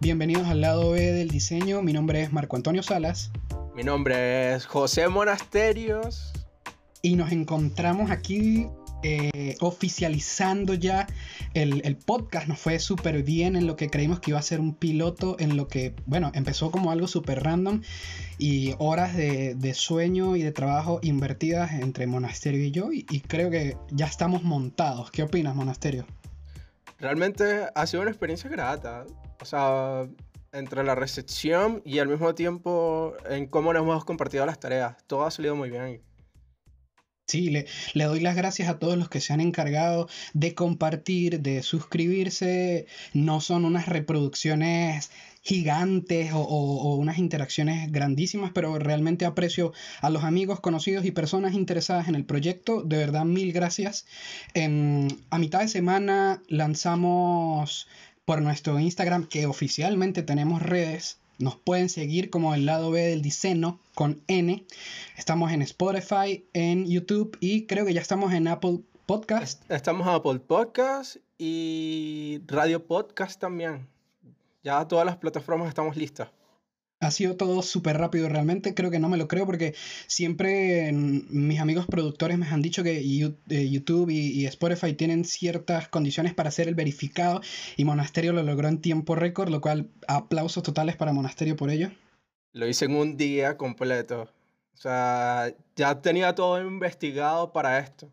Bienvenidos al lado B del diseño. Mi nombre es Marco Antonio Salas. Mi nombre es José Monasterios. Y nos encontramos aquí eh, oficializando ya el, podcast. Nos fue súper bien en lo que creímos que iba a ser un piloto, en lo que, bueno, empezó como algo súper random y horas de, sueño y de trabajo invertidas entre Monasterio y yo. Y, y creo que ya estamos montados. ¿Qué opinas, Monasterio? Realmente ha sido una experiencia grata. O sea, entre la recepción y al mismo tiempo en cómo nos hemos compartido las tareas. Todo ha salido muy bien. Sí, le, le, doy las gracias a todos los que se han encargado de compartir, de suscribirse. No son unas reproducciones gigantes o, unas interacciones grandísimas, pero realmente aprecio a los amigos, conocidos y personas interesadas en el proyecto. De verdad, mil gracias. a mitad de semana lanzamos por nuestro Instagram, que oficialmente tenemos redes. Nos pueden seguir como el lado B del diseño con N. Estamos en Spotify, en YouTube y creo que ya estamos en Apple Podcast. Estamos en Apple Podcast y Radio Podcast también. Ya todas las plataformas estamos listas. Ha sido todo súper rápido realmente, creo que no me lo creo porque siempre mis amigos productores me han dicho que eh, YouTube y, Spotify tienen ciertas condiciones para hacer el verificado y Monasterio lo logró en tiempo récord, lo cual aplausos totales para Monasterio por ello. Lo hice en un día completo. O sea, ya tenía todo investigado para esto,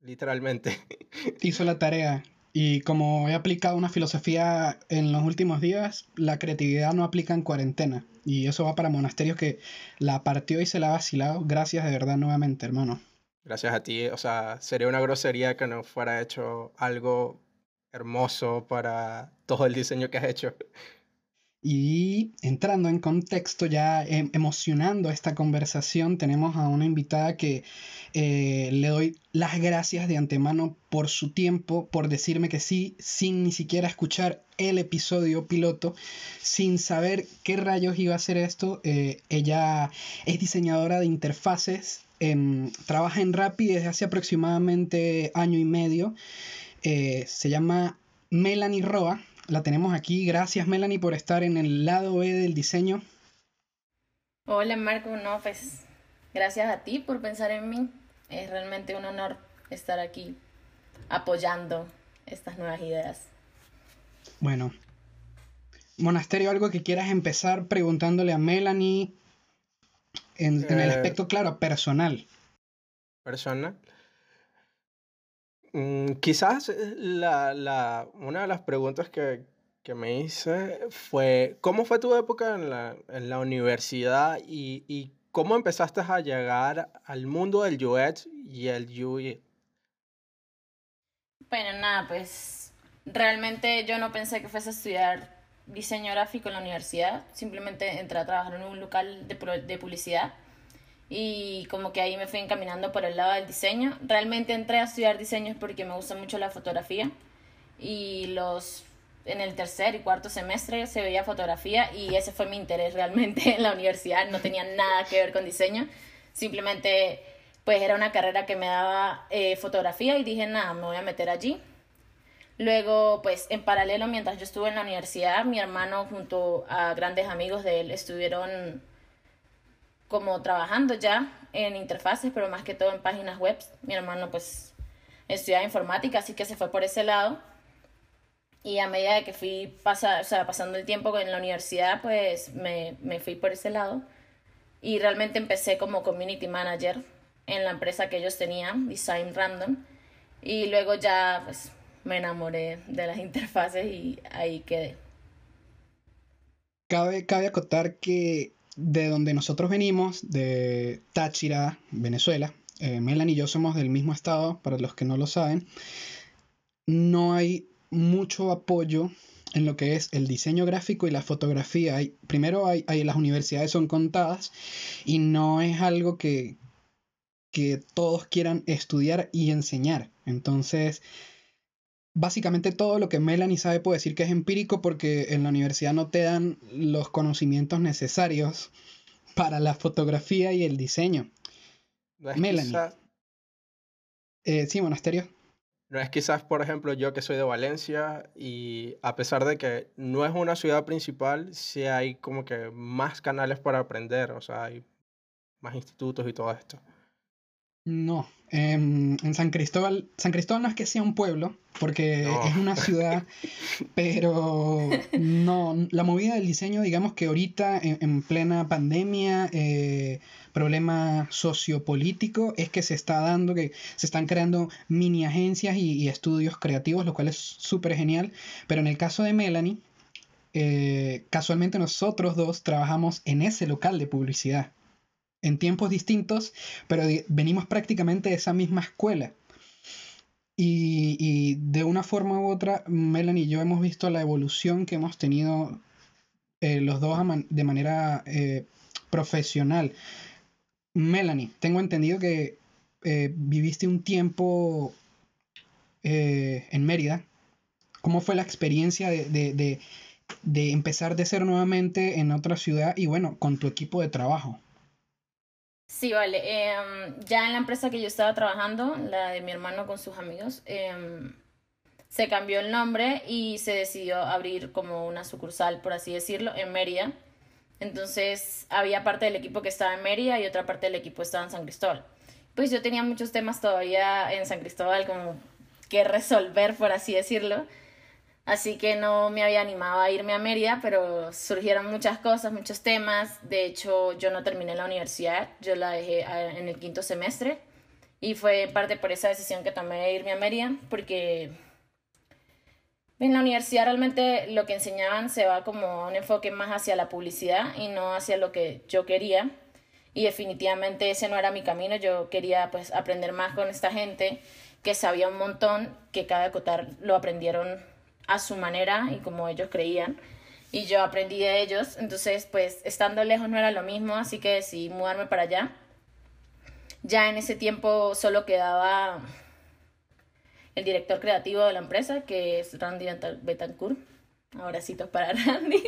literalmente. Hizo la tarea. Y como he aplicado una filosofía en los últimos días, la creatividad no aplica en cuarentena. Y eso va para monasterios que la partió y se la ha vacilado. Gracias de verdad nuevamente, hermano. Gracias a ti. O sea, sería una grosería que no fuera hecho algo hermoso para todo el diseño que has hecho. Y entrando en contexto, ya em, emocionando esta conversación, tenemos a una invitada que eh, le doy las gracias de antemano por su tiempo, por decirme que sí, sin ni siquiera escuchar el episodio piloto, sin saber qué rayos iba a ser esto. Eh, ella es diseñadora de interfaces, em, trabaja en Rappi desde hace aproximadamente año y medio. Eh, se llama Melanie Roa la tenemos aquí. Gracias, Melanie, por estar en el lado B del diseño. Hola, Marco. No, pues gracias a ti por pensar en mí. Es realmente un honor estar aquí apoyando estas nuevas ideas. Bueno, Monasterio, algo que quieras empezar preguntándole a Melanie en, en el eh, aspecto, claro, personal. Personal. Mm, quizás eh, la, la, una de las preguntas que, me hice fue, ¿cómo fue tu época en la, universidad y, cómo empezaste a llegar al mundo del UX y el UI? Bueno, nada, pues realmente yo no pensé que fuese a estudiar diseño gráfico en la universidad, simplemente entré a trabajar en un local de publicidad y como que ahí me fui encaminando por el lado del diseño. Realmente entré a estudiar diseño porque me gusta mucho la fotografía y los en el tercer y cuarto semestre se veía fotografía y ese fue mi interés realmente en la universidad, no tenía nada que ver con diseño, simplemente pues era una carrera que me daba eh, fotografía y dije nada, me voy a meter allí. Luego, pues en paralelo, mientras yo estuve en la universidad, mi hermano junto a grandes amigos de él estuvieron como trabajando ya en interfaces, pero más que todo en páginas web. Mi hermano pues estudiaba informática, así que se fue por ese lado. Y a medida que fui pasa, o sea, pasando el tiempo en la universidad, pues me, me fui por ese lado. Y realmente empecé como community manager en la empresa que ellos tenían, Design Random. Y luego ya pues me enamoré de las interfaces y ahí quedé. Cabe, cabe acotar que de donde nosotros venimos, de Táchira, Venezuela, eh, Melanie y yo somos del mismo estado, para los que no lo saben, no hay mucho apoyo en lo que es el diseño gráfico y la fotografía. Hay, primero, hay, las universidades son contadas y no es algo que, que todos quieran estudiar y enseñar. Entonces, básicamente todo lo que Melanie sabe puede decir que es empírico porque en la universidad no te dan los conocimientos necesarios para la fotografía y el diseño. Melanie. Eh, sí, monasterio. no es quizás, por ejemplo, yo que soy de Valencia y a pesar de que no es una ciudad principal, sí hay como que más canales para aprender, o sea, hay más institutos y todo esto. No, em, en San Cristóbal, San Cristóbal no es que sea un pueblo, porque es una ciudad, pero no, la movida del diseño, digamos que ahorita en, plena pandemia, eh, problema sociopolítico, es que se está dando, que se están creando mini agencias y, estudios creativos, lo cual es súper genial, pero en el caso de Melanie, eh, casualmente nosotros dos trabajamos en ese local de publicidad en tiempos distintos, pero venimos prácticamente de esa misma escuela. Y, de una forma u otra, Melanie y yo hemos visto la evolución que hemos tenido eh, los dos de manera eh, profesional. Melanie, tengo entendido que eh, viviste un tiempo en Mérida. ¿Cómo fue la experiencia de, de, de empezar de ser nuevamente en otra ciudad y bueno, con tu equipo de trabajo? Sí, vale. Em, ya en la empresa que yo estaba trabajando, la de mi hermano con sus amigos, em, se cambió el nombre y se decidió abrir como una sucursal, por así decirlo, en Mérida. Entonces había parte del equipo que estaba en Mérida y otra parte del equipo estaba en San Cristóbal. Pues yo tenía muchos temas todavía en San Cristóbal como que resolver, por así decirlo. Así que no me había animado a irme a Mérida, pero surgieron muchas cosas, muchos temas. De hecho, yo no terminé la universidad, yo la dejé ah, en el quinto semestre. Y fue parte por esa decisión que tomé de irme a Mérida, porque en la universidad realmente lo que enseñaban se va como un enfoque más hacia la publicidad y no hacia lo que yo quería. Y definitivamente ese no era mi camino. Yo quería pues aprender más con esta gente que sabía un montón, que cada cotar lo aprendieron a su manera y como ellos creían. Y yo aprendí de ellos. Entonces, pues estando lejos no era lo mismo, así que decidí mudarme para allá. Ya en ese tiempo solo quedaba el director creativo de la empresa, que es Randy Betancourt. Ahora sí, para Randy.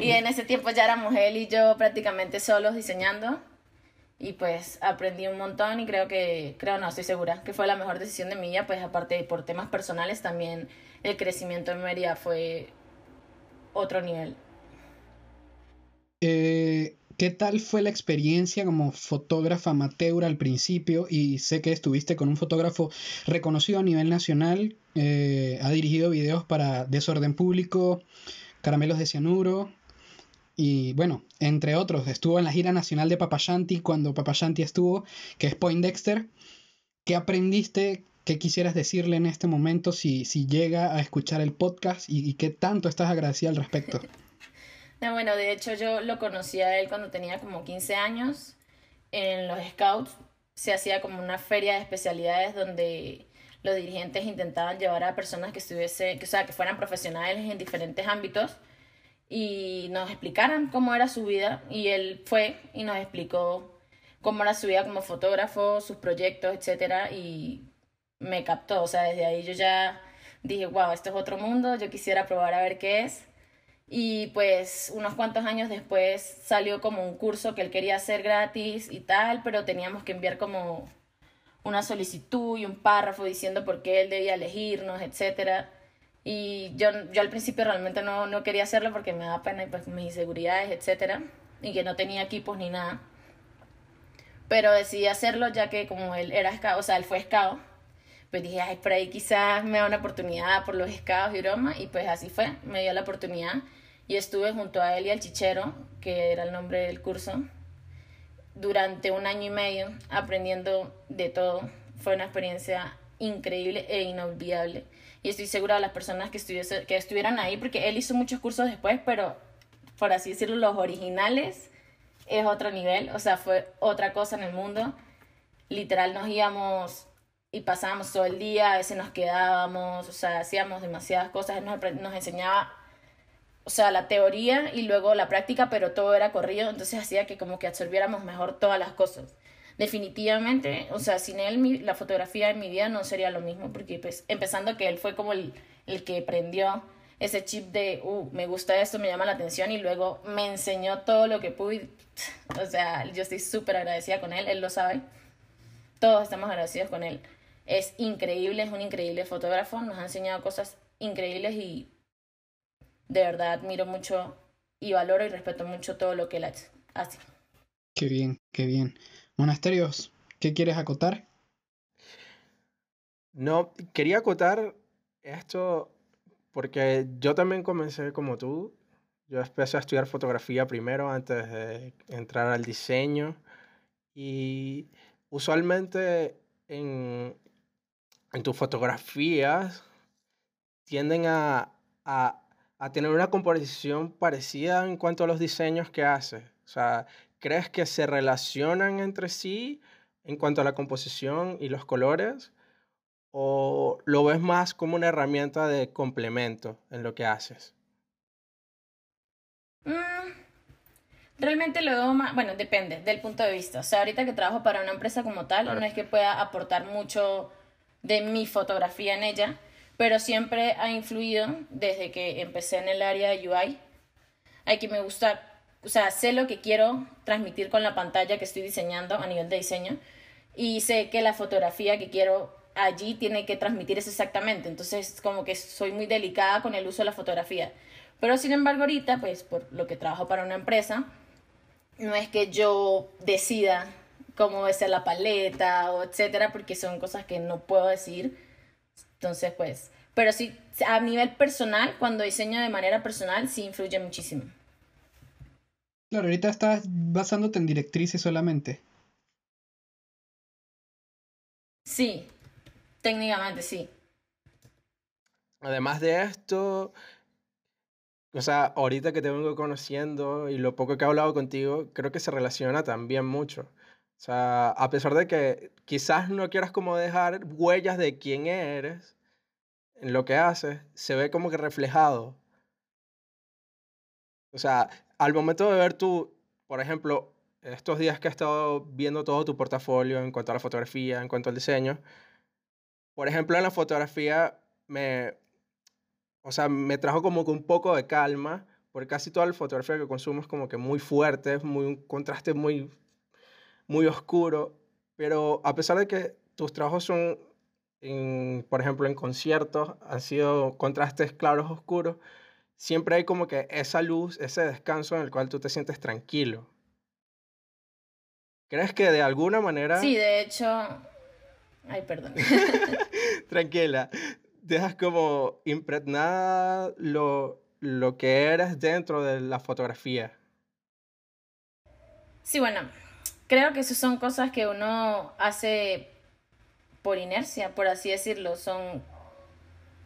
y en ese tiempo ya éramos él y yo prácticamente solos diseñando. Y pues aprendí un montón y creo que, creo no, estoy segura, que fue la mejor decisión de mi vida, pues aparte por temas personales también el crecimiento en Mérida fue otro nivel. Eh, ¿Qué tal fue la experiencia como fotógrafa amateur al principio? Y sé que estuviste con un fotógrafo reconocido a nivel nacional, eh, ha dirigido videos para Desorden Público, Caramelos de Cianuro, y bueno, entre otros, estuvo en la gira nacional de Papashanti cuando Papashanti estuvo, que es Poindexter. ¿Qué aprendiste? ¿Qué quisieras decirle en este momento si, si llega a escuchar el podcast y, qué tanto estás agradecida al respecto? bueno, de hecho yo lo conocí a él cuando tenía como 15 años. En los Scouts se hacía como una feria de especialidades donde los dirigentes intentaban llevar a personas que estuviese, o sea, que fueran profesionales en diferentes ámbitos y nos explicaran cómo era su vida y él fue y nos explicó cómo era su vida como fotógrafo, sus proyectos, etcétera y me captó, o sea, desde ahí yo ya dije, wow, esto es otro mundo, yo quisiera probar a ver qué es. Y pues unos cuantos años después salió como un curso que él quería hacer gratis y tal, pero teníamos que enviar como una solicitud y un párrafo diciendo por qué él debía elegirnos, etc. Y yo, yo al principio realmente no, no quería hacerlo porque me daba pena pues, mis inseguridades, etc. Y que no tenía equipos ni nada. Pero decidí hacerlo ya que como él era scout, o sea, él fue scout, pues dije, ay, por ahí quizás me da una oportunidad por los escados y broma, y pues así fue, me dio la oportunidad y estuve junto a él y al chichero, que era el nombre del curso, durante un año y medio aprendiendo de todo. Fue una experiencia increíble e inolvidable. Y estoy segura de las personas que, estuviese, que estuvieran ahí, porque él hizo muchos cursos después, pero por así decirlo, los originales es otro nivel, o sea, fue otra cosa en el mundo. Literal, nos íbamos y pasábamos todo el día, a veces nos quedábamos, o sea, hacíamos demasiadas cosas, nos, nos enseñaba, o sea, la teoría y luego la práctica, pero todo era corrido, entonces hacía que como que absorbiéramos mejor todas las cosas. Definitivamente, o sea, sin él la fotografía en mi vida no sería lo mismo, porque pues empezando que él fue como el, el que prendió ese chip de, uh, me gusta esto, me llama la atención y luego me enseñó todo lo que pude. O sea, yo estoy súper agradecida con él, él lo sabe. Todos estamos agradecidos con él. es increíble, es un increíble fotógrafo, nos ha enseñado cosas increíbles y de verdad admiro mucho y valoro y respeto mucho todo lo que él hace. Qué bien, qué bien. Monasterios, ¿qué quieres acotar? No, quería acotar esto porque yo también comencé como tú. Yo empecé a estudiar fotografía primero antes de entrar al diseño y usualmente en, en tus fotografías tienden a, a, a, tener una composición parecida en cuanto a los diseños que haces. O sea, ¿crees que se relacionan entre sí en cuanto a la composición y los colores? ¿O lo ves más como una herramienta de complemento en lo que haces? Mm, realmente lo veo más, bueno, depende del punto de vista. O sea, ahorita que trabajo para una empresa como tal, no es que pueda aportar mucho de mi fotografía en ella, pero siempre ha influido desde que empecé en el área de UI. Hay que me gusta, o sea, sé lo que quiero transmitir con la pantalla que estoy diseñando a nivel de diseño y sé que la fotografía que quiero allí tiene que transmitir eso exactamente. Entonces, como que soy muy delicada con el uso de la fotografía. Pero sin embargo, ahorita, pues por lo que trabajo para una empresa, no es que yo decida cómo va a ser la paleta o etcétera, porque son cosas que no puedo decir. Entonces, pues, pero sí, a nivel personal, cuando diseño de manera personal, sí influye muchísimo. Claro, ahorita estás basándote en directrices solamente. Sí, técnicamente sí. Además de esto, o sea, ahorita que te vengo conociendo y lo poco que he hablado contigo, creo que se relaciona también mucho. O sea, a pesar de que quizás no quieras como dejar huellas de quién eres en lo que haces, se ve como que reflejado. O sea, al momento de ver tú, por ejemplo, estos días que he estado viendo todo tu portafolio en cuanto a la fotografía, en cuanto al diseño, por ejemplo, en la fotografía me, o sea, me trajo como que un poco de calma, porque casi toda la fotografía que consumo es como que muy fuerte, es muy, un contraste muy, muy oscuro, pero a pesar de que tus trabajos son, en, por ejemplo, en conciertos, han sido contrastes claros, oscuros, siempre hay como que esa luz, ese descanso en el cual tú te sientes tranquilo. ¿Crees que de alguna manera... Sí, de hecho... Ay, perdón. Tranquila dejas como impregnada lo, lo que eres dentro de la fotografía. Sí, bueno, creo que esas son cosas que uno hace por inercia, por así decirlo. Son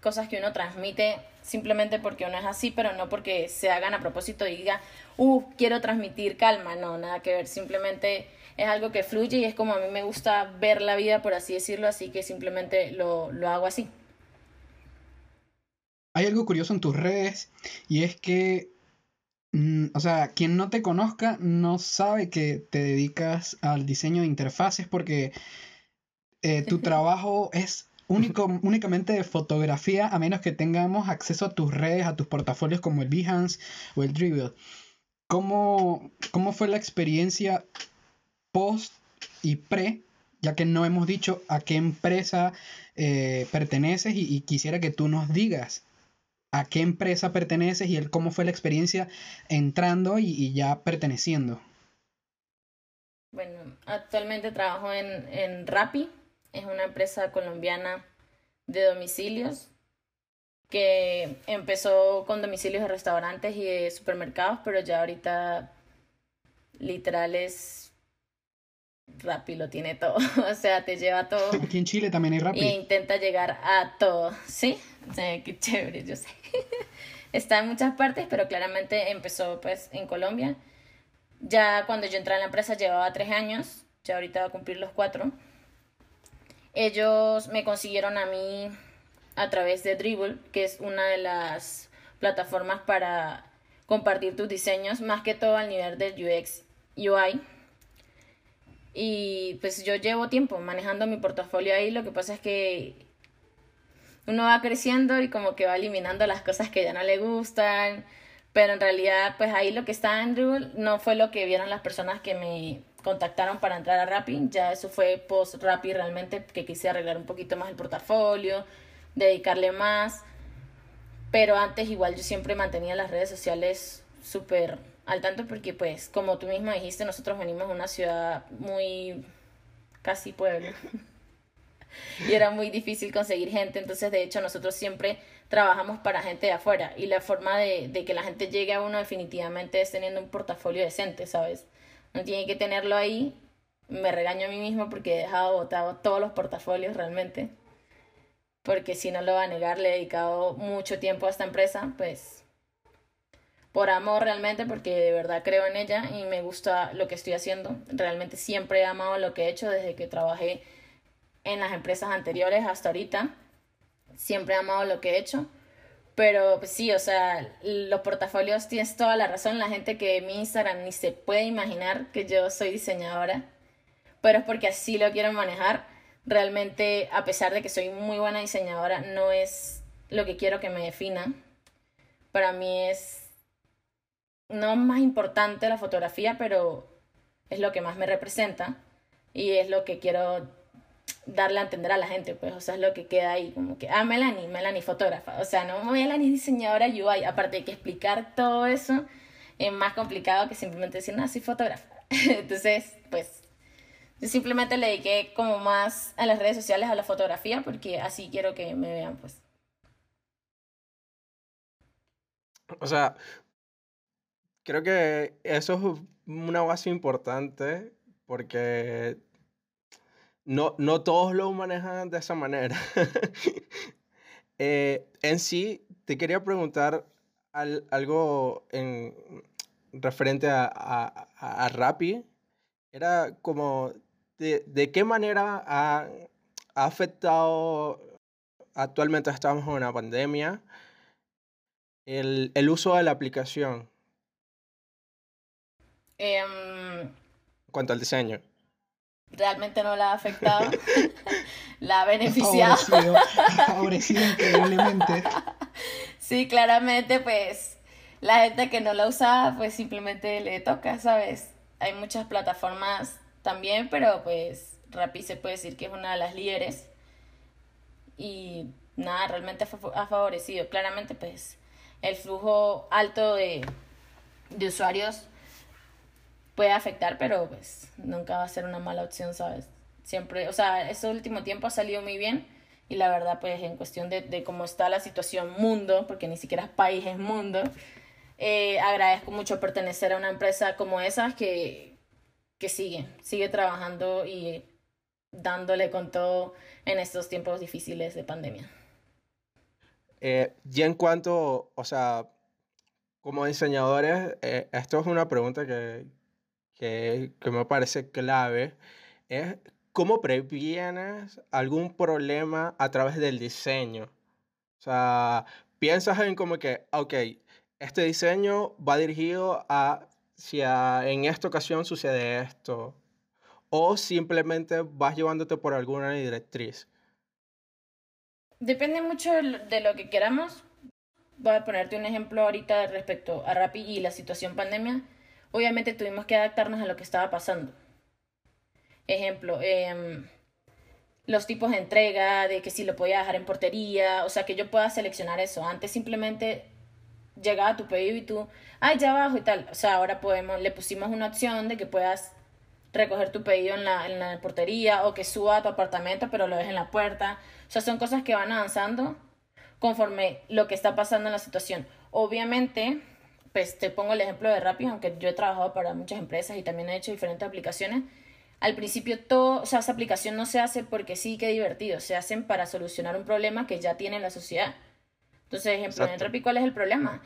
cosas que uno transmite simplemente porque uno es así, pero no porque se hagan a propósito y diga, uh, quiero transmitir calma. No, nada que ver. Simplemente es algo que fluye y es como a mí me gusta ver la vida, por así decirlo, así que simplemente lo, lo hago así hay algo curioso en tus redes y es que, mm, o sea, quien no te conozca no sabe que te dedicas al diseño de interfaces porque eh, tu trabajo es único, únicamente de fotografía a menos que tengamos acceso a tus redes, a tus portafolios como el Behance o el Dribble. ¿Cómo, ¿Cómo fue la experiencia post y pre ya que no hemos dicho a qué empresa eh, perteneces y, quisiera que tú nos digas a qué empresa perteneces y cómo fue la experiencia entrando y, ya perteneciendo. Bueno, actualmente trabajo en, en Rappi, es una empresa colombiana de domicilios que empezó con domicilios de restaurantes y de supermercados, pero ya ahorita literal es Rappi lo tiene todo, o sea, te lleva todo. Aquí en Chile también hay Rappi. Y intenta llegar a todo, ¿sí? qué chévere, yo sé. Está en muchas partes, pero claramente empezó pues en Colombia. Ya cuando yo entré en la empresa llevaba tres años, ya ahorita va a cumplir los cuatro. Ellos me consiguieron a mí a través de Dribble, que es una de las plataformas para compartir tus diseños, más que todo al nivel del UX UI. Y pues yo llevo tiempo manejando mi portafolio ahí, lo que pasa es que uno va creciendo y como que va eliminando las cosas que ya no le gustan, pero en realidad pues ahí lo que está en Dribble no fue lo que vieron las personas que me contactaron para entrar a Rappi. Ya eso fue post Rappi realmente, que quise arreglar un poquito más el portafolio, dedicarle más. Pero antes igual yo siempre mantenía las redes sociales súper al tanto porque pues como tú mismo dijiste, nosotros venimos de una ciudad muy casi pueblo. y era muy difícil conseguir gente, entonces de hecho nosotros siempre trabajamos para gente de afuera y la forma de, de que la gente llegue a uno definitivamente es teniendo un portafolio decente, ¿sabes? No tiene que tenerlo ahí. Me regaño a mí mismo porque he dejado botado todos los portafolios realmente. Porque si no lo va a negar, le he dedicado mucho tiempo a esta empresa, pues por amor realmente, porque de verdad creo en ella y me gusta lo que estoy haciendo. Realmente siempre he amado lo que he hecho desde que trabajé en las empresas anteriores hasta ahorita. Siempre he amado lo que he hecho. Pero pues, sí, o sea, los portafolios tienes toda la razón. La gente que mi Instagram ni se puede imaginar que yo soy diseñadora. Pero es porque así lo quiero manejar. Realmente, a pesar de que soy muy buena diseñadora, no es lo que quiero que me defina. Para mí es no más importante la fotografía, pero es lo que más me representa y es lo que quiero darle a entender a la gente, pues, o sea, es lo que queda ahí, como que, ah, Melanie, Melanie fotógrafa, o sea, no, Melanie diseñadora UI, aparte de que explicar todo eso es más complicado que simplemente decir, no, soy fotógrafa. Entonces, pues, yo simplemente le dediqué como más a las redes sociales, a la fotografía, porque así quiero que me vean, pues. O sea, creo que eso es una base importante porque no, no todos lo manejan de esa manera. Eh, en sí, te quería preguntar algo en, referente a, a, a Rappi. Era como, de, de qué manera ha, ha, afectado, actualmente estamos en una pandemia, el, el uso de la aplicación? Eh, en cuanto al diseño realmente no la ha afectado, la ha beneficiado. Favorecido, increíblemente. Sí, claramente, pues la gente que no la usa, pues simplemente le toca, ¿sabes? Hay muchas plataformas también, pero pues Rappi se puede decir que es una de las líderes. Y nada, realmente ha favorecido. Claramente, pues el flujo alto de, de usuarios puede afectar, pero pues nunca va a ser una mala opción, ¿sabes? Siempre, o sea, este último tiempo ha salido muy bien y la verdad, pues en cuestión de, de cómo está la situación mundo, porque ni siquiera es país, es mundo, eh, agradezco mucho pertenecer a una empresa como esa que, que sigue, sigue trabajando y dándole con todo en estos tiempos difíciles de pandemia. Eh, y en cuanto, o sea, como diseñadores, eh, esto es una pregunta que, que, que me parece clave, es cómo previenes algún problema a través del diseño. O sea, piensas en como que, ok, este diseño va dirigido a si en esta ocasión sucede esto. O simplemente vas llevándote por alguna directriz. Depende mucho de lo que queramos. Voy a ponerte un ejemplo ahorita respecto a Rappi y la situación pandemia obviamente tuvimos que adaptarnos a lo que estaba pasando. Ejemplo, eh, los tipos de entrega, de que si lo podía dejar en portería, o sea, que yo pueda seleccionar eso. Antes simplemente llegaba tu pedido y tú, ay, ya abajo y tal. O sea, ahora podemos, le pusimos una opción de que puedas recoger tu pedido en la, en la portería o que suba a tu apartamento pero lo dejes en la puerta. O sea, son cosas que van avanzando conforme lo que está pasando en la situación. Obviamente, pues te pongo el ejemplo de Rappi, aunque yo he trabajado para muchas empresas y también he hecho diferentes aplicaciones. Al principio todo, o sea, esa aplicación no se hace porque sí, que divertido, se hacen para solucionar un problema que ya tiene la sociedad. Entonces, ejemplo, en Rappi, ¿cuál es el problema?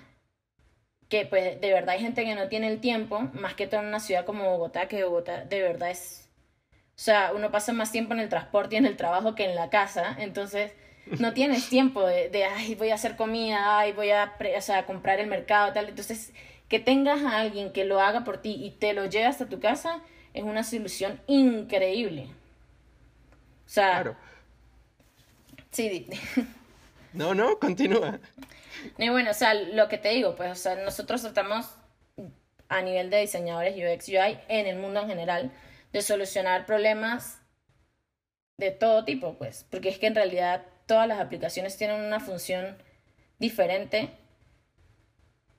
Que pues de verdad hay gente que no tiene el tiempo, más que todo en una ciudad como Bogotá, que Bogotá de verdad es... O sea, uno pasa más tiempo en el transporte y en el trabajo que en la casa, entonces no tienes tiempo de, de, ay, voy a hacer comida, ay, voy a, o sea, comprar el mercado, tal. Entonces, que tengas a alguien que lo haga por ti y te lo lleve hasta tu casa es una solución increíble. O sea... Claro. Sí, No, no, continúa. Y bueno, o sea, lo que te digo, pues, o sea, nosotros tratamos a nivel de diseñadores UX UI en el mundo en general, de solucionar problemas de todo tipo, pues, porque es que en realidad todas las aplicaciones tienen una función diferente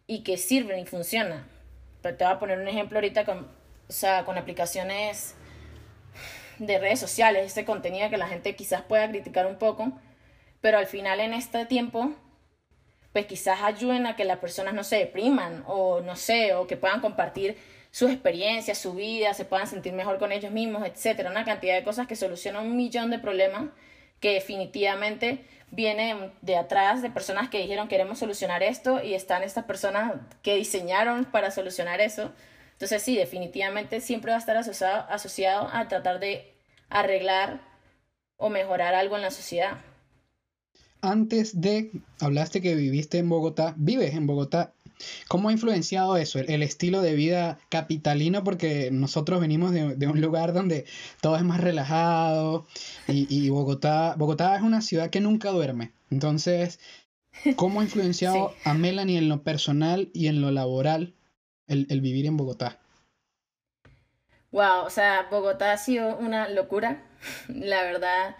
y que sirven y funcionan. Pero te voy a poner un ejemplo ahorita con, o sea, con aplicaciones de redes sociales, este contenido que la gente quizás pueda criticar un poco, pero al final en este tiempo, pues quizás ayuden a que las personas no se depriman o no sé, o que puedan compartir sus experiencias, su vida, se puedan sentir mejor con ellos mismos, etcétera, una cantidad de cosas que solucionan un millón de problemas que definitivamente vienen de atrás de personas que dijeron queremos solucionar esto y están estas personas que diseñaron para solucionar eso. Entonces sí, definitivamente siempre va a estar asociado, asociado a tratar de arreglar o mejorar algo en la sociedad. Antes de, hablaste que viviste en Bogotá, vives en Bogotá. ¿Cómo ha influenciado eso, el, estilo de vida capitalino? Porque nosotros venimos de, un lugar donde todo es más relajado y, Bogotá, Bogotá es una ciudad que nunca duerme. Entonces, ¿cómo ha influenciado a Melanie en lo personal y en lo laboral el, el vivir en Bogotá? Wow, o sea, Bogotá ha sido una locura, la verdad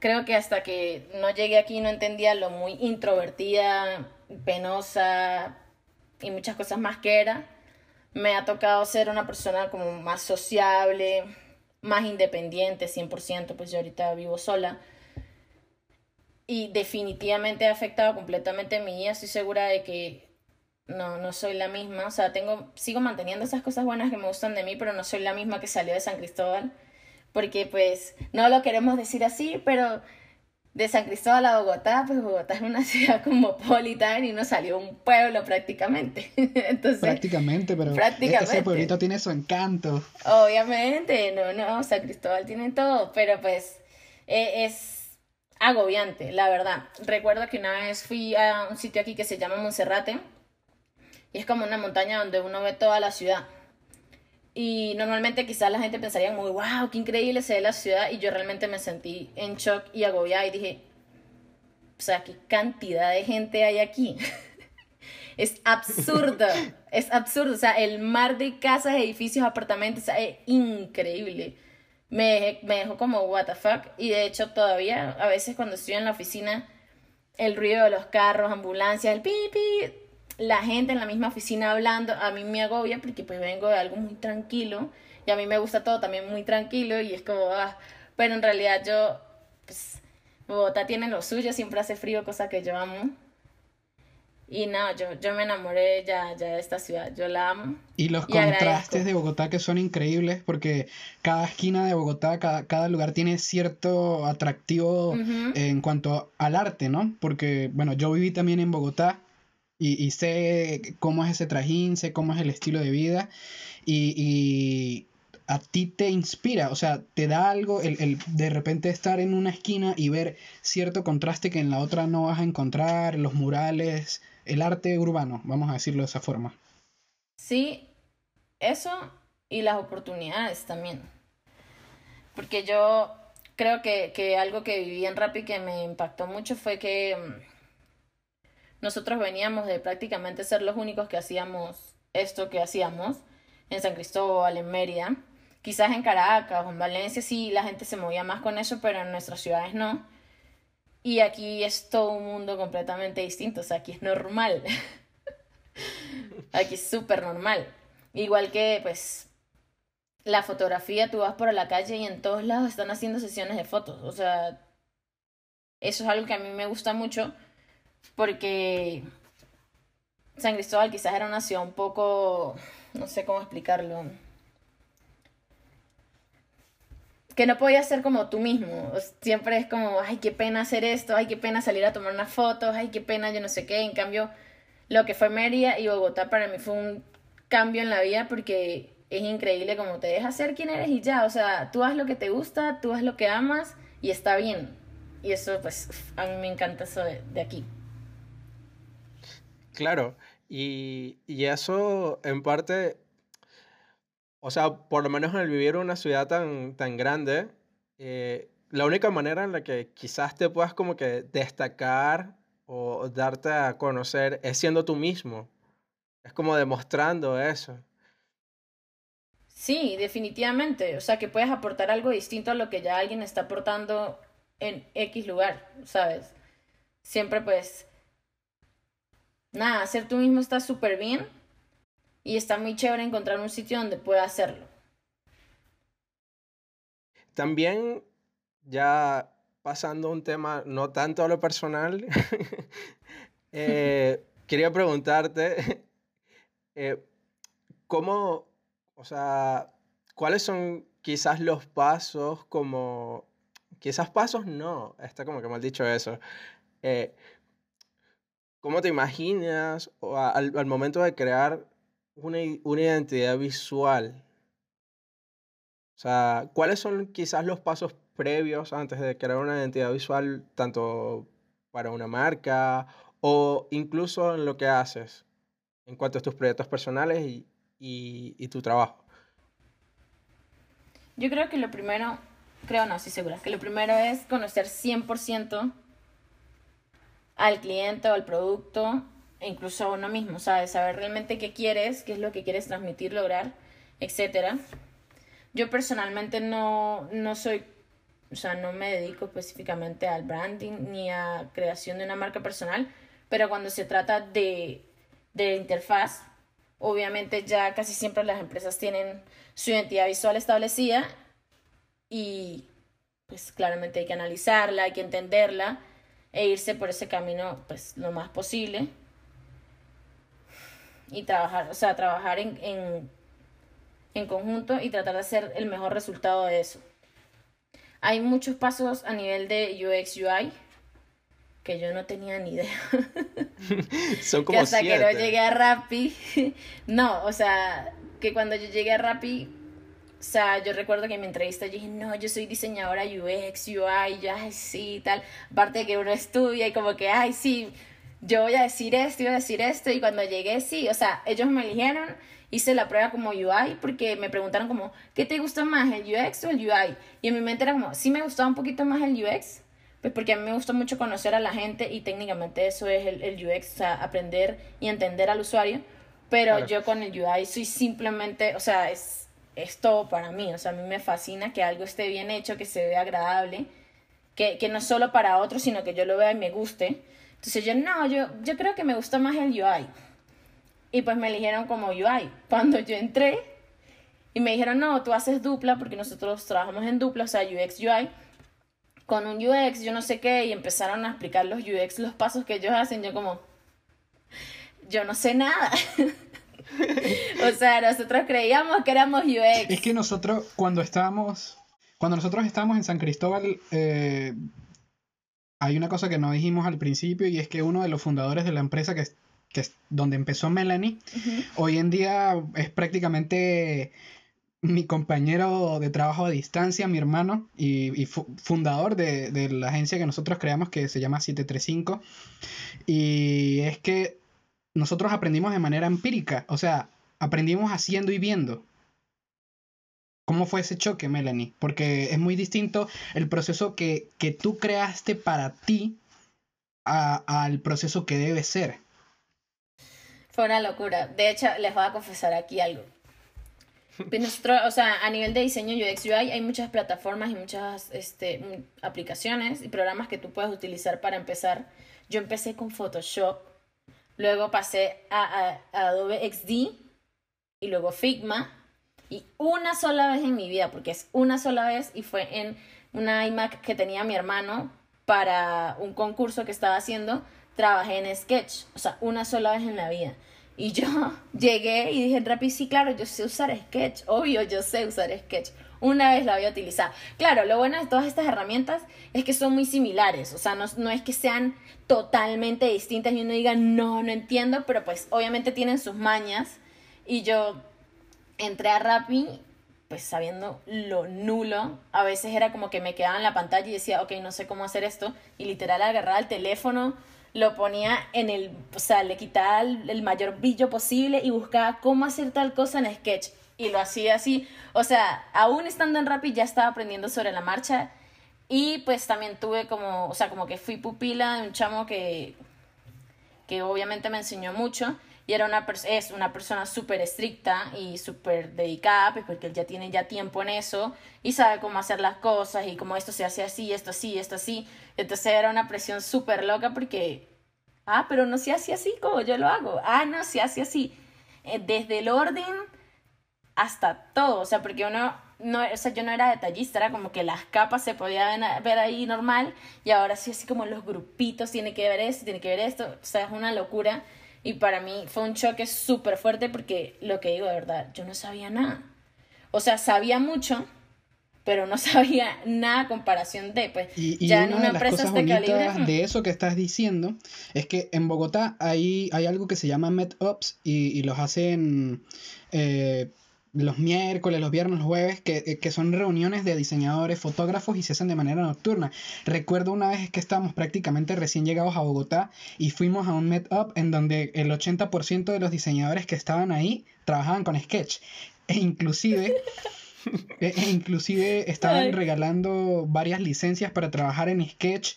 creo que hasta que no llegué aquí no entendía lo muy introvertida, penosa y muchas cosas más que era. Me ha tocado ser una persona como más sociable, más independiente, 100%, pues yo ahorita vivo sola. Y definitivamente ha afectado completamente mi vida. Estoy segura de que no, no soy la misma. O sea, tengo, sigo manteniendo esas cosas buenas que me gustan de mí, pero no soy la misma que salió de San Cristóbal porque pues no lo queremos decir así, pero de San Cristóbal a Bogotá, pues Bogotá es una ciudad cosmopolita y no salió un pueblo prácticamente. Entonces, prácticamente, pero ese pueblito tiene su encanto. Obviamente, no, no, San Cristóbal tiene todo, pero pues e, es agobiante, la verdad. Recuerdo que una vez fui a un sitio aquí que se llama Monserrate y es como una montaña donde uno ve toda la ciudad. Y normalmente quizás la gente pensaría muy, wow, qué increíble se ve la ciudad. Y yo realmente me sentí en shock y agobiada y dije, o sea, qué cantidad de gente hay aquí. es absurdo, es absurdo. O sea, el mar de casas, edificios, apartamentos, es increíble. Me, me dejó como, what the fuck. Y de hecho todavía, a veces cuando estoy en la oficina, el ruido de los carros, ambulancias, el pipi, la gente en la misma oficina hablando, a mí me agobia porque pues vengo de algo muy tranquilo y a mí me gusta todo también muy tranquilo y es como, ah, pero en realidad yo, pues, Bogotá tiene lo suyo, siempre hace frío, cosa que yo amo. Y no, yo, yo me enamoré ya, ya de esta ciudad, yo la amo. Y los contrastes de Bogotá que son increíbles porque cada esquina de Bogotá, cada, cada lugar tiene cierto atractivo en cuanto al arte, ¿no? Porque, bueno, yo viví también en Bogotá y, sé cómo es ese trajín, sé cómo es el estilo de vida y, a ti te inspira, o sea, te da algo el, de repente estar en una esquina y ver cierto contraste que en la otra no vas a encontrar, los murales, el arte urbano, vamos a decirlo de esa forma. Sí, eso y las oportunidades también. Porque yo creo que, que algo que viví en Rappi que me impactó mucho fue que nosotros veníamos de prácticamente ser los únicos que hacíamos esto que hacíamos en San Cristóbal, en Mérida. Quizás en Caracas o en Valencia sí la gente se movía más con eso, pero en nuestras ciudades no. Y aquí es todo un mundo completamente distinto, o sea, aquí es normal. aquí es súper normal. Igual que, pues, la fotografía, tú vas por la calle y en todos lados están haciendo sesiones de fotos. O sea, eso es algo que a mí me gusta mucho porque San Cristóbal quizás era una ciudad un poco, no sé cómo explicarlo, que no podía ser como tú mismo. Siempre es como, ay, qué pena hacer esto, ay, qué pena salir a tomar unas fotos, ay, qué pena yo no sé qué. En cambio, lo que fue Mérida y Bogotá para mí fue un cambio en la vida porque es increíble como te deja ser quien eres y ya. O sea, tú haz lo que te gusta, tú haz lo que amas y está bien. Y eso, pues, a mí me encanta eso de aquí. Claro, y, eso en parte, o sea, por lo menos al vivir en una ciudad tan, tan grande, eh, la única manera en la que quizás te puedas como que destacar o darte a conocer es siendo tú mismo. es como demostrando eso. Sí, definitivamente. O sea, que puedes aportar algo distinto a lo que ya alguien está aportando en X lugar, ¿sabes? Siempre pues... Nada, ser tú mismo está súper bien y está muy chévere encontrar un sitio donde pueda hacerlo. También ya pasando un tema no tanto a lo personal, eh, quería preguntarte eh, cómo o sea, ¿cuáles son quizás los pasos como... Quizás pasos no, está como que mal dicho eso. Eh, ¿Cómo te imaginas al, al, momento de crear una, una identidad visual? O sea, ¿cuáles son quizás los pasos previos antes de crear una identidad visual, tanto para una marca o incluso en lo que haces en cuanto a tus proyectos personales y, y, tu trabajo? Yo creo que lo primero, creo no, estoy segura, que lo primero es conocer 100% al cliente o al producto, e incluso a uno mismo, ¿sabes? Saber realmente qué quieres, qué es lo que quieres transmitir, lograr, etc. Yo personalmente no, no soy, o sea, no me dedico específicamente al branding ni a creación de una marca personal, pero cuando se trata de, de interfaz, Obviamente ya casi siempre las empresas tienen su identidad visual establecida y pues claramente hay que analizarla, hay que entenderla e irse por ese camino pues lo más posible y trabajar, o sea, trabajar en, en, en conjunto y tratar de hacer el mejor resultado de eso. Hay muchos pasos a nivel de UX UI que yo no tenía ni idea. Son como que hasta que no llegué a Rappi, no, o sea, que cuando yo llegué a Rappi, o sea, yo recuerdo que en mi entrevista yo dije, no, yo soy diseñadora UX, UI, yo, ay, sí, tal. Aparte de que uno estudia y como que, ay, sí, yo voy a decir esto, voy a decir esto. Y cuando llegué, sí, o sea, ellos me eligieron, hice la prueba como UI porque me preguntaron como, ¿qué te gusta más, el UX o el UI? Y en mi mente era como, sí me gustaba un poquito más el UX, pues porque a mí me gusta mucho conocer a la gente y técnicamente eso es el, el UX, o sea, aprender y entender al usuario. Pero yo con el UI soy simplemente, o sea, es, es todo para mí. O sea, a mí me fascina que algo esté bien hecho, que se vea agradable, que, que no solo para otros, sino que yo lo vea y me guste. Entonces yo, no, yo, yo creo que me gusta más el UI. Y pues me eligieron como UI. Cuando yo entré y me dijeron, no, tú haces dupla, porque nosotros trabajamos en dupla, o sea, UX, UI con un UX, yo no sé qué, y empezaron a explicar los UX, los pasos que ellos hacen, yo como, yo no sé nada. o sea, nosotros creíamos que éramos UX. Es que nosotros, cuando estábamos, cuando nosotros estábamos en San Cristóbal, eh, hay una cosa que no dijimos al principio y es que uno de los fundadores de la empresa que, que es donde empezó Melanie, hoy en día es prácticamente mi compañero de trabajo a distancia, mi hermano y, fundador de, la agencia que nosotros creamos que se llama 735. Y es que nosotros aprendimos de manera empírica, o sea, aprendimos haciendo y viendo. ¿Cómo fue ese choque, Melanie? Porque es muy distinto el proceso que, que tú creaste para ti al proceso que debe ser. Fue una locura. De hecho, les voy a confesar aquí algo. Pues o sea, a nivel de diseño UX UI hay muchas plataformas y muchas este, aplicaciones y programas que tú puedes utilizar para empezar. Yo empecé con Photoshop, luego pasé a, Adobe XD y luego Figma. Y una sola vez en mi vida, porque es una sola vez y fue en una iMac que tenía mi hermano para un concurso que estaba haciendo, trabajé en Sketch, o sea, una sola vez en la vida. Y yo llegué y dije en sí, claro, yo sé usar Sketch, obvio, yo sé usar Sketch. Una vez la voy a utilizar. Claro, lo bueno de todas estas herramientas es que son muy similares, o sea, no, es que sean totalmente distintas y uno diga, no, no entiendo, pero pues obviamente tienen sus mañas. Y yo entré a Rappi, pues sabiendo lo nulo, a veces era como que me quedaba en la pantalla y decía, ok, no sé cómo hacer esto, y literal agarraba el teléfono lo ponía en el, o sea, le quitaba el, mayor brillo posible y buscaba cómo hacer tal cosa en Sketch. Y lo hacía así. O sea, aún estando en Rapid ya estaba aprendiendo sobre la marcha. Y pues también tuve como, o sea, como que fui pupila de un chamo que, que obviamente me enseñó mucho. y era una es una persona súper estricta y súper dedicada, pues porque él ya tiene ya tiempo en eso y sabe cómo hacer las cosas y cómo esto se hace así, esto así, esto así. Entonces era una presión súper loca porque, ah, pero no se hace así como yo lo hago, ah, no se hace así. Eh, desde el orden hasta todo, o sea, porque uno no, o sea, yo no era detallista, era como que las capas se podían ver ahí normal y ahora sí así como los grupitos, tiene que ver esto, tiene que ver esto, o sea, es una locura y para mí fue un choque súper fuerte porque lo que digo de verdad, yo no sabía nada. O sea, sabía mucho, pero no sabía nada a comparación de, pues, y, ya en una empresa de este calibre. De eso que estás diciendo es que en Bogotá hay, hay algo que se llama MedOps y, y los hacen eh, los miércoles, los viernes, los jueves, eh, que, son reuniones de diseñadores, fotógrafos y se hacen de manera nocturna. Recuerdo una vez que estábamos prácticamente recién llegados a Bogotá y fuimos a un meetup en donde el 80% de los diseñadores que estaban ahí trabajaban con Sketch. E inclusive... E, e inclusive estaban regalando varias licencias para trabajar en Sketch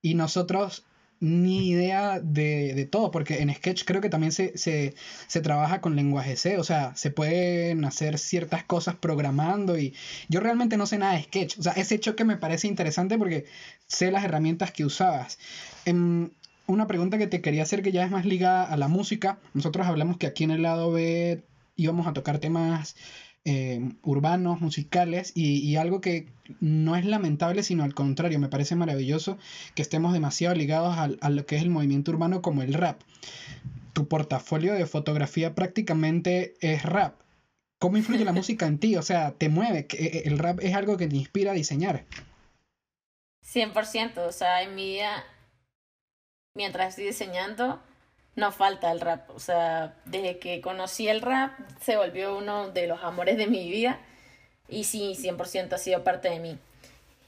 y nosotros ni idea de, todo, porque en Sketch creo que también se, se, trabaja con lenguaje C, o sea, se pueden hacer ciertas cosas programando y yo realmente no sé nada de Sketch, o sea, ese hecho que me parece interesante porque sé las herramientas que usabas. Em, una pregunta que te quería hacer que ya es más ligada a la música, nosotros hablamos que aquí en el lado B íbamos a tocar temas eh, urbanos, musicales, y, algo que no es lamentable, sino al contrario, me parece maravilloso que estemos demasiado ligados a, lo que es el movimiento urbano como el rap. Tu portafolio de fotografía prácticamente es rap. ¿Cómo influye la música en ti? O sea, te mueve. Eh, el rap es algo que te inspira a diseñar. 100%, o sea, en mi vida, mientras estoy diseñando, no falta el rap. O sea, desde que conocí el rap se volvió uno de los amores de mi vida y sí, 100% ha sido parte de mí.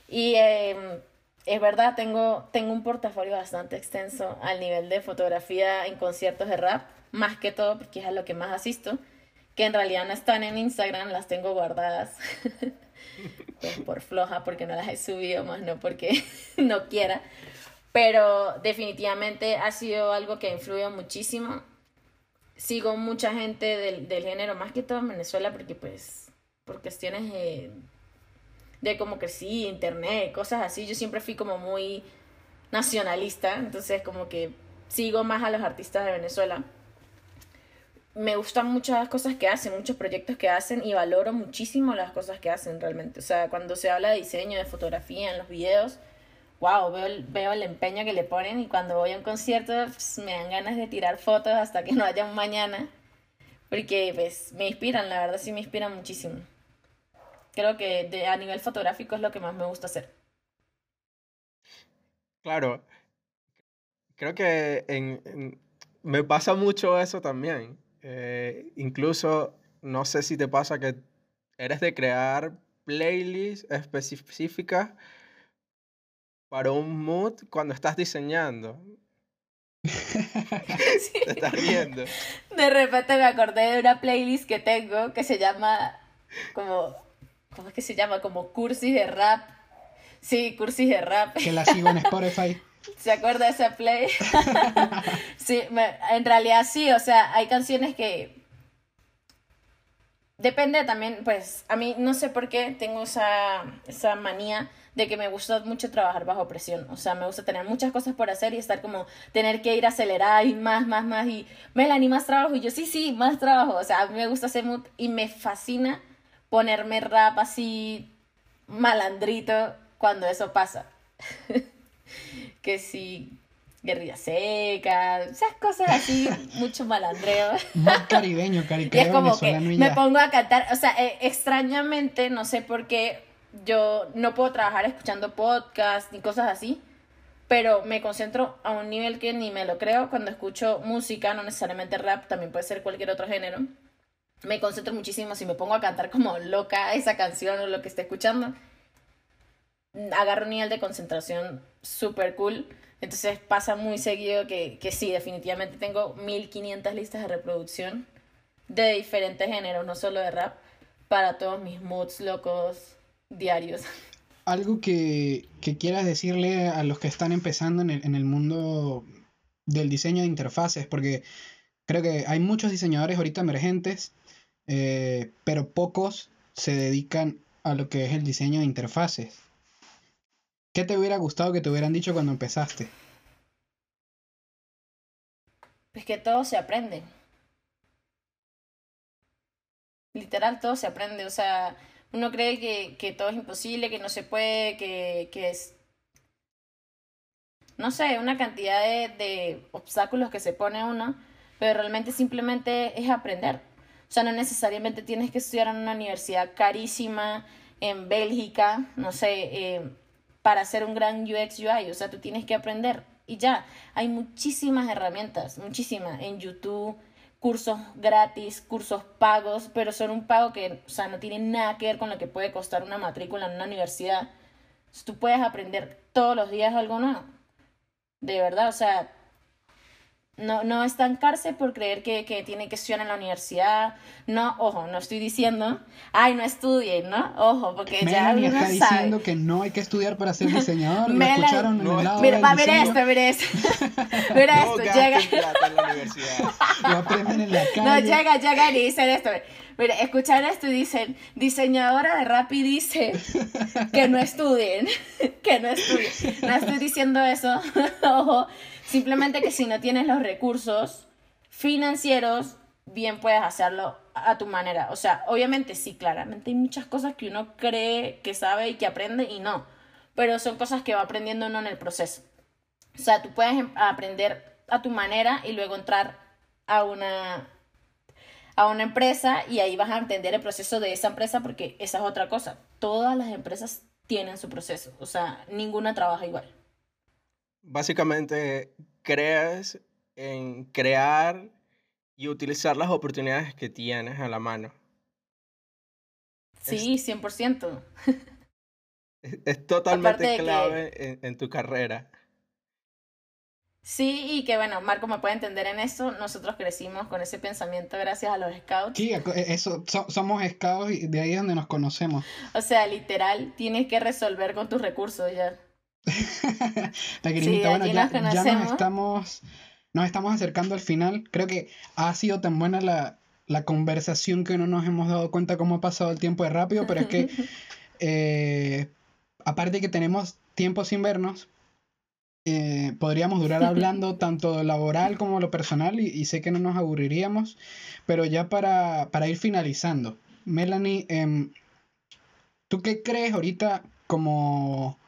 Y em, es verdad, tengo, tengo un portafolio bastante extenso al nivel de fotografía en conciertos de rap, más que todo porque es a lo que más asisto, que en realidad no están en Instagram, las tengo guardadas. pues por floja, porque no las he subido, más no porque no quiera pero definitivamente ha sido algo que ha influido muchísimo. Sigo mucha gente del, del género, más que todo en Venezuela, porque pues por cuestiones de, de cómo crecí, internet, cosas así, yo siempre fui como muy nacionalista, entonces como que sigo más a los artistas de Venezuela. Me gustan muchas cosas que hacen, muchos proyectos que hacen y valoro muchísimo las cosas que hacen realmente. O sea, cuando se habla de diseño, de fotografía en los videos, wow, veo el, veo el empeño que le ponen y cuando voy a un concierto pues, me dan ganas de tirar fotos hasta que no haya un mañana, porque pues me inspiran, la verdad sí me inspiran muchísimo. Creo que de, a nivel fotográfico es lo que más me gusta hacer. Claro, creo que en, me pasa mucho eso también. Eh, incluso, no sé si te pasa que eres de crear playlists específicas para un mood cuando estás diseñando. Te estás riendo. De repente me acordé de una playlist que tengo que se llama como ¿cómo es que se llama? Como cursis de rap. Sí, cursis de rap. Que la sigo en Spotify. ¿Se acuerda de esa play? sí, en realidad sí, o sea, hay canciones que depende también, pues a mí no sé por qué tengo esa, esa manía de que me gusta mucho trabajar bajo presión. O sea, me gusta tener muchas cosas por hacer y estar como, tener que ir acelerada y más, más, más. Y Melanie, más trabajo. Y yo, sí, sí, más trabajo. O sea, a mí me gusta hacer mood y me fascina ponerme rap así malandrito cuando eso pasa. que sí, guerrilla seca, esas cosas así, mucho malandreo. Más caribeño, caribeño. Y es como que me pongo a cantar, o sea, eh, extrañamente, no sé por qué, yo no puedo trabajar escuchando podcasts ni cosas así, pero me concentro a un nivel que ni me lo creo cuando escucho música, no necesariamente rap, también puede ser cualquier otro género. Me concentro muchísimo si me pongo a cantar como loca esa canción o lo que esté escuchando. Agarro un nivel de concentración súper cool. Entonces pasa muy seguido que, que sí, definitivamente tengo 1500 listas de reproducción de diferentes géneros, no solo de rap, para todos mis moods locos, diarios. Algo que, quieras decirle a los que están empezando en el, mundo del diseño de interfaces, porque Creo que hay muchos diseñadores ahorita emergentes, eh, pero pocos se dedican a lo que es el diseño de interfaces. ¿Qué te hubiera gustado que te hubieran dicho cuando empezaste? Pues que todo se aprende. Literal, todo se aprende. O sea, uno cree que, todo es imposible, que no se puede, que, es, no sé, una cantidad de, de obstáculos que se pone uno, pero realmente simplemente es aprender. O sea, no necesariamente tienes que estudiar en una universidad carísima en Bélgica, no sé, eh, para hacer un gran UX UI. O sea, tú tienes que aprender. Y ya, hay muchísimas herramientas, muchísimas, en YouTube, cursos gratis, cursos pagos, pero son un pago que, o sea, no tiene nada que ver con lo que puede costar una matrícula en una universidad. tú puedes aprender todos los días algo nuevo. De verdad, o sea, no, no estancarse por creer que, que tiene que estudiar en la universidad. No, ojo, no estoy diciendo, ay, no estudien, ¿no? Ojo, porque ya uno está diciendo que no hay que estudiar para ser diseñador. ¿Lo escucharon en el lado mira, va, ver esto, mira esto. mira esto, llega. En la universidad. Lo aprenden en la calle. No, llega, llega y dicen esto. Mira, escuchar esto y dicen, diseñadora de Rappi dice que no estudien, que no estudien. No estoy diciendo eso, ojo, Simplemente que si no tienes los recursos financieros, bien puedes hacerlo a tu manera. O sea, obviamente sí, claramente hay muchas cosas que uno cree que sabe y que aprende y no. Pero son cosas que va aprendiendo uno en el proceso. O sea, tú puedes em, aprender a tu manera y luego entrar a una, a una empresa y ahí vas a entender el proceso de esa empresa porque esa es otra cosa. Todas las empresas tienen su proceso. O sea, ninguna trabaja igual básicamente creas en crear y utilizar las oportunidades que tienes a la mano. Sí, 100%. Es, es totalmente clave en, tu carrera. Sí, y que bueno, Marco me puede entender en eso. Nosotros crecimos con ese pensamiento gracias a los scouts. Sí, e, eso, somos scouts y de ahí es donde nos conocemos. O sea, literal, tienes que resolver con tus recursos ya. bueno, ya, nos estamos, nos estamos acercando al final. Creo que ha sido tan buena la, conversación que no nos hemos dado cuenta cómo ha pasado el tiempo de rápido, pero es que eh, aparte de que tenemos tiempo sin vernos, eh, podríamos durar hablando tanto laboral como lo personal y, sé que no nos aburriríamos, pero ya para, para ir finalizando, Melanie, em, ¿tú qué crees ahorita como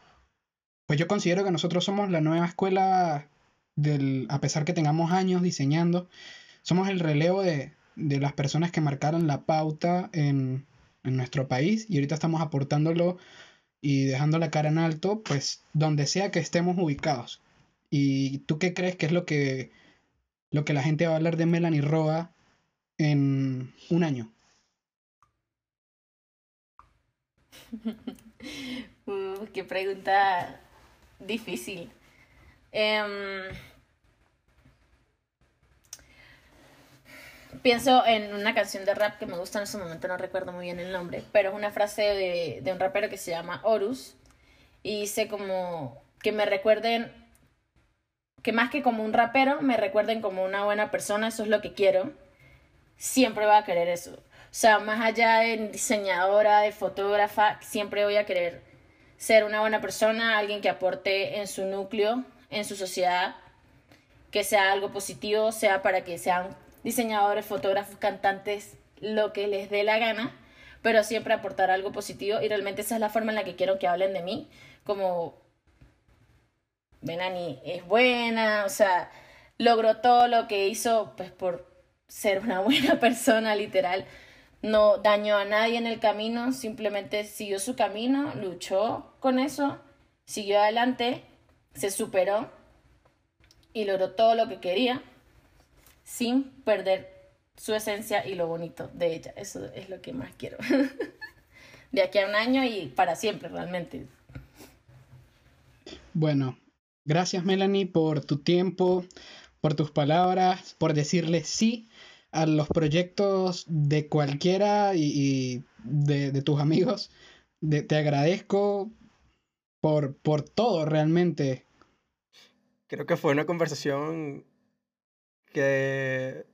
pues yo considero que nosotros somos la nueva escuela del, a pesar que tengamos años diseñando, somos el relevo de, las personas que marcaron la pauta en, nuestro país y ahorita estamos aportándolo y dejando la cara en alto, pues donde sea que estemos ubicados. ¿Y tú qué crees que es lo que, lo que la gente va a hablar de Melanie Roa en un año? Uh, qué pregunta difícil. Em, pienso en una canción de rap que me gusta en ese momento, no recuerdo muy bien el nombre, pero es una frase de, de un rapero que se llama Horus y dice como que me recuerden, que más que como un rapero, me recuerden como una buena persona, eso es lo que quiero. Siempre voy a querer eso. O sea, más allá de diseñadora, de fotógrafa, siempre voy a querer ser una buena persona, alguien que aporte en su núcleo, en su sociedad, que sea algo positivo, sea para que sean diseñadores, fotógrafos, cantantes, lo que les dé la gana, pero siempre aportar algo positivo. Y realmente esa es la forma en la que quiero que hablen de mí, como Benani es buena, o sea, logró todo lo que hizo pues por ser una buena persona, literal no dañó a nadie en el camino, simplemente siguió su camino, luchó con eso, siguió adelante, se superó y logró todo lo que quería sin perder su esencia y lo bonito de ella. Eso es lo que más quiero. de aquí a un año y para siempre realmente. Bueno, gracias Melanie por tu tiempo, por tus palabras, por decirle sí a los proyectos de cualquiera y, de, tus amigos. te agradezco por, por todo realmente. Creo que fue una conversación que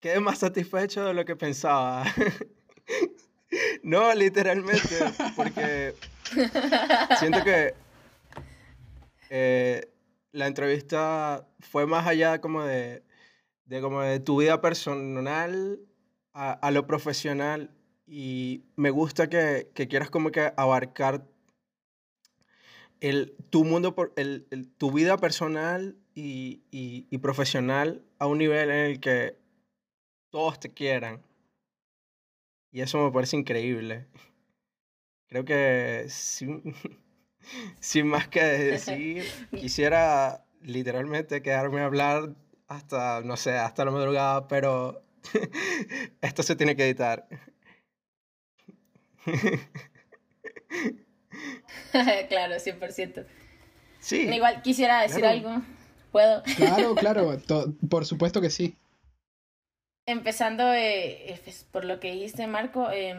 quedé más satisfecho de lo que pensaba. no, literalmente, porque siento que eh, la entrevista fue más allá como de, de, como de tu vida personal a, a, lo profesional y me gusta que, que quieras como que abarcar el, tu mundo, por, el, el, tu vida personal y, y, y, profesional a un nivel en el que todos te quieran. Y eso me parece increíble. Creo que sin, sin más que decir, quisiera literalmente quedarme a hablar hasta, no sé, hasta la madrugada, pero esto se tiene que editar. claro, 100%. Sí. Igual quisiera decir algo. ¿Puedo? Claro, claro, por supuesto que sí. Empezando eh, pues, por lo que dijiste, Marco, eh,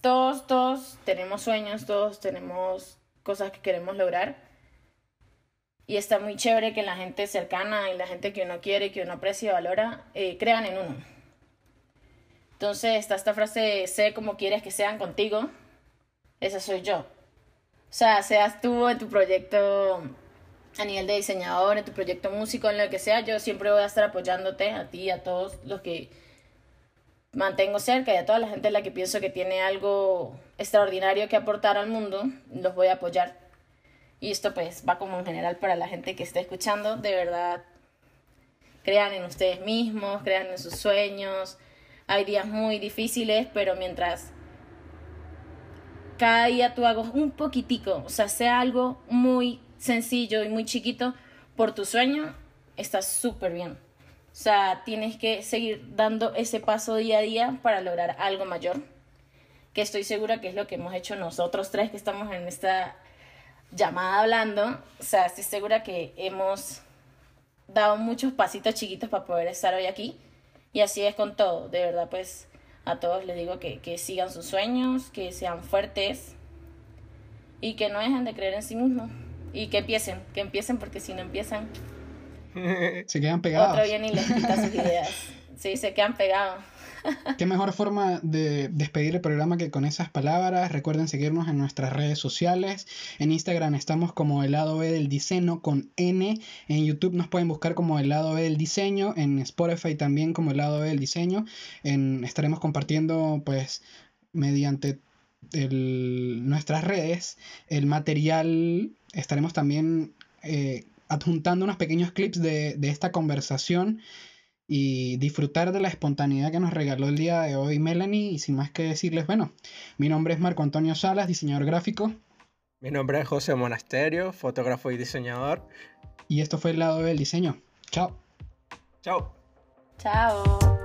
todos, todos tenemos sueños, todos tenemos cosas que queremos lograr. Y está muy chévere que la gente cercana y la gente que uno quiere, que uno aprecia y valora, eh, crean en uno. Entonces está esta frase, sé como quieres que sean contigo, esa soy yo. O sea, seas tú en tu proyecto a nivel de diseñador, en tu proyecto músico, en lo que sea, yo siempre voy a estar apoyándote a ti y a todos los que mantengo cerca y a toda la gente a la que pienso que tiene algo extraordinario que aportar al mundo, los voy a apoyar. Y esto pues va como en general para la gente que esté escuchando, de verdad, crean en ustedes mismos, crean en sus sueños. Hay días muy difíciles, pero mientras cada día tú hagas un poquitico, o sea, sea algo muy sencillo y muy chiquito por tu sueño, estás súper bien. O sea, tienes que seguir dando ese paso día a día para lograr algo mayor, que estoy segura que es lo que hemos hecho nosotros tres que estamos en esta llamada hablando. O sea, estoy segura que hemos dado muchos pasitos chiquitos para poder estar hoy aquí. Y así es con todo, de verdad, pues a todos les digo que, que sigan sus sueños, que sean fuertes y que no dejen de creer en sí mismos y que empiecen, que empiecen porque si no empiezan se quedan pegados. Otro viene y les quita sus ideas. Sí, se quedan pegados. Qué mejor forma de despedir el programa que con esas palabras. Recuerden seguirnos en nuestras redes sociales. En Instagram estamos como el lado B del diseño con N. En YouTube nos pueden buscar como el lado B del diseño. En Spotify también como el lado B del diseño. En, estaremos compartiendo pues mediante el, nuestras redes el material. Estaremos también eh, adjuntando unos pequeños clips de, de esta conversación y disfrutar de la espontaneidad que nos regaló el día de hoy Melanie. Y sin más que decirles, bueno, mi nombre es Marco Antonio Salas, diseñador gráfico. Mi nombre es José Monasterio, fotógrafo y diseñador. Y esto fue el lado del diseño. Chao. Chao. Chao.